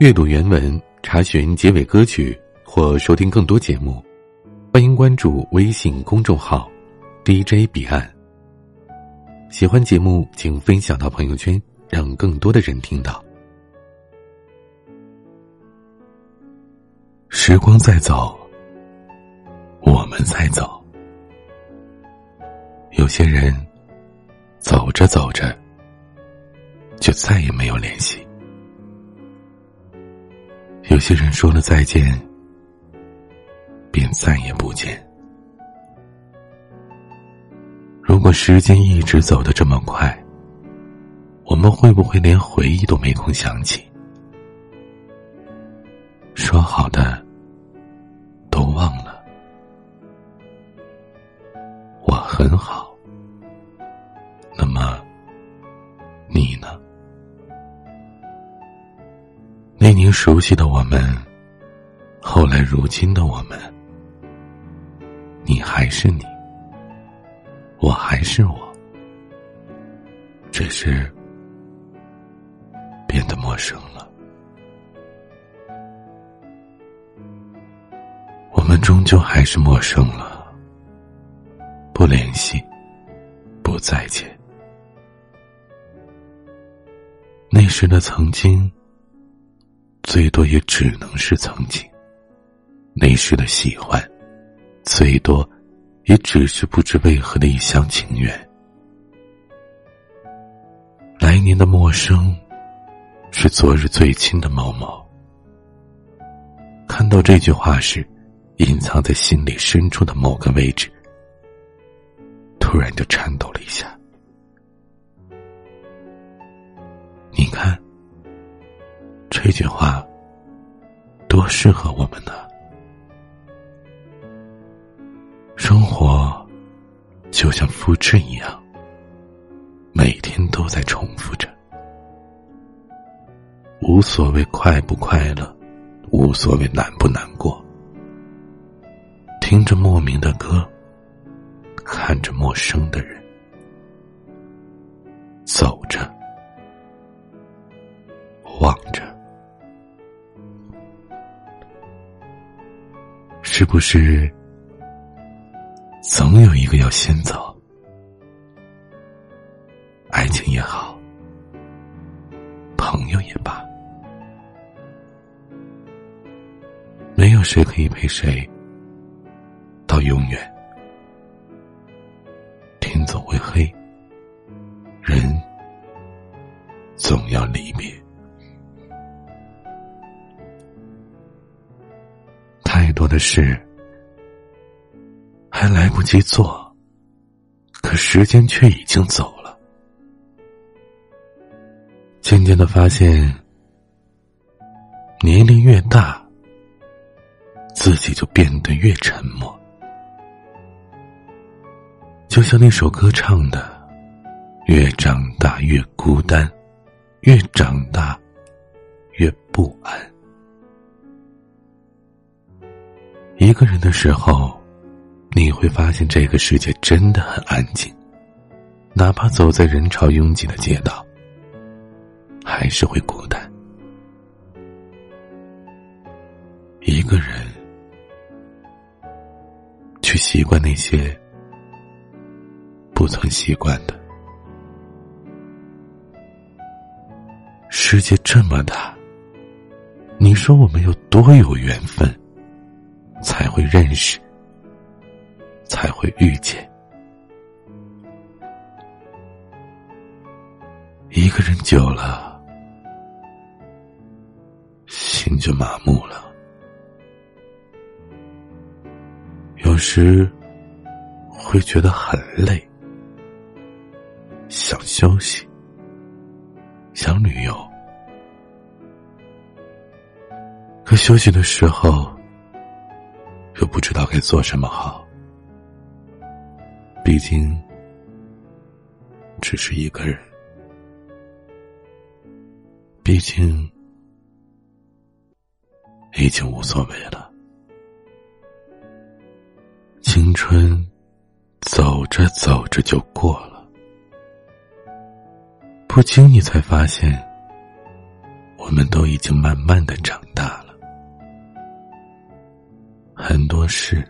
阅读原文，查询结尾歌曲或收听更多节目，欢迎关注微信公众号 “DJ 彼岸”。喜欢节目，请分享到朋友圈，让更多的人听到。时光在走，我们在走。有些人走着走着，就再也没有联系；有些人说了再见，便再也不见。如果时间一直走得这么快，我们会不会连回忆都没空想起？说好的都忘了，我很好。那么你呢？熟悉的我们，后来如今的我们，你还是你。我还是我，只是变得陌生了。我们终究还是陌生了，不联系，不再见。那时的曾经，最多也只能是曾经；那时的喜欢，最多。也只是不知为何的一厢情愿。来年的陌生，是昨日最亲的某某。看到这句话时，隐藏在心里深处的某个位置，突然就颤抖了一下。这句话多适合我们呢。生活就像复制一样，每天都在重复着。无所谓快不快乐，无所谓难不难过。听着莫名的歌，看着陌生的人，走着，是不是？总有一个要先走，爱情也好，朋友也罢，没有谁可以陪谁到永远。天总会黑，人总要离别，多的事。还来不及做，可时间却已经走了。渐渐的发现，年龄越大，自己就变得越沉默。就像那首歌唱的：“越长大越孤单，越长大人的时候。你会发现这个世界真的很安静，哪怕走在人潮拥挤的街道，还是会孤单。一个人去习惯那些不曾习惯的。世界这么大，你说我们有多有缘分，才会认识？才会遇见一个人，久了心就麻木了。有时会觉得很累，想休息，想旅游。可休息的时候，又不知道该做什么好。毕竟，只是一个人。毕竟，已经无所谓了。青春，走着走着就过了。不经意才发现，我们都已经慢慢的长大，很多事，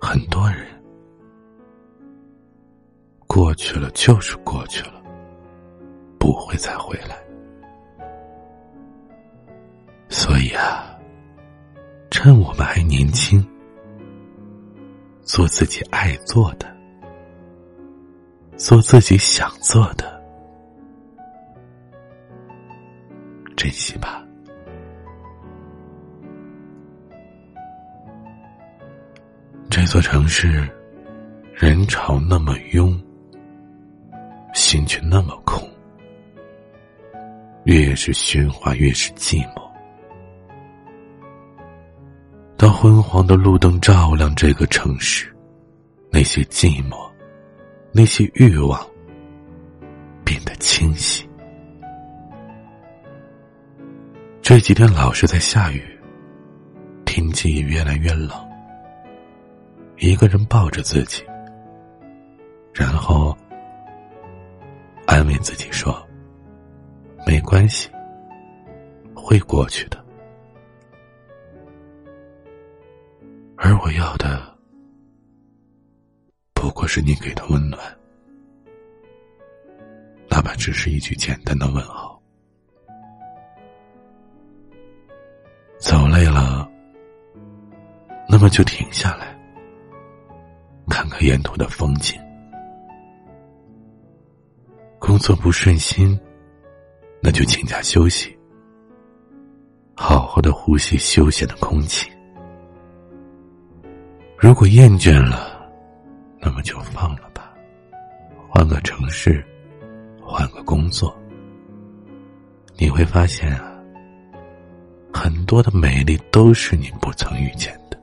很多人，过去了就是过去了，不会再回来。所以啊，趁我们还年轻，做自己爱做的，做自己想做的。珍惜吧。这座城市人潮那么拥，心却那么空。越是喧哗，越是寂寞。当昏黄的路灯照亮这个城市，那些寂寞，那些欲望，变得清晰。这几天老是在下雨，天气也越来越冷。一个人抱着自己，然后安慰自己说：“没关系，会过去的。”而我要的，不过是你给的温暖，哪怕只是一句简单的问候。走累了，那么就停下来，看看沿途的风景。工作不顺心，那就请假休息，好好的呼吸休闲的空气。如果厌倦了，那么就放了吧，换个城市，换个工作，你会发现啊。很多的美丽都是你不曾遇见的，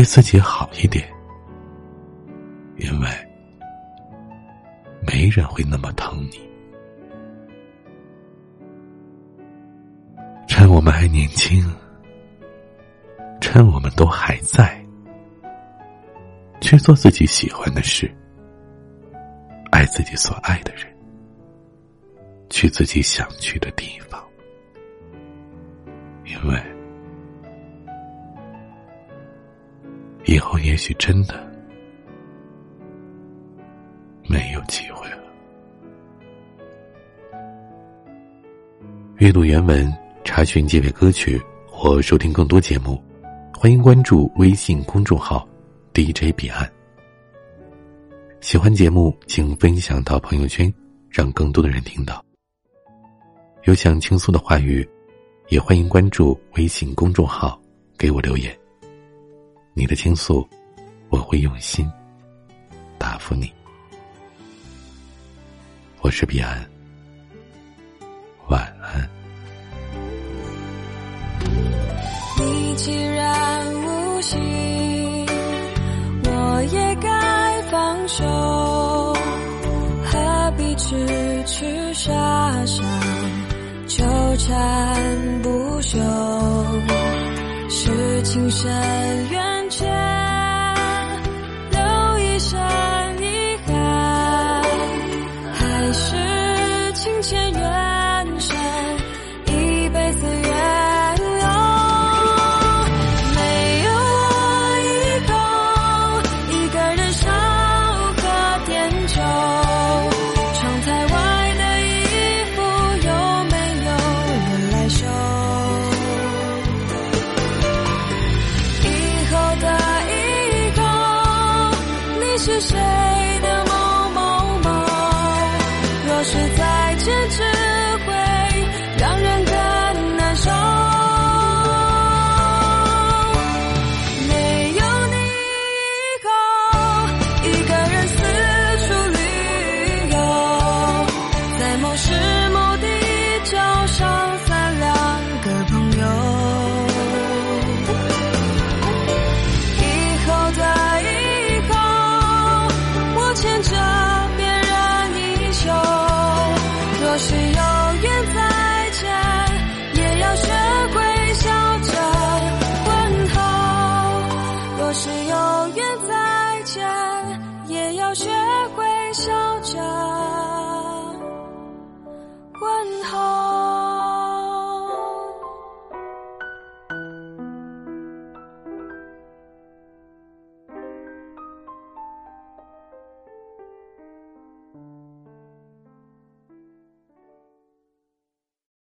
对自己好一点，因为没人会那么疼你。趁我们还年轻，趁我们都还在，去做自己喜欢的事，爱自己所爱的人。去自己想去的地方，因为以后也许真的没有机会了。阅读原文，查询结尾歌曲或收听更多节目，欢迎关注微信公众号 DJ 彼岸。喜欢节目，请分享到朋友圈，让更多的人听到。有想倾诉的话语，也欢迎关注微信公众号给我留言。你的倾诉，我会用心答复你。我是彼岸，晚安。你既然无心，我也该放手，何必痴痴傻傻？纠缠不休，是情深缘要学会。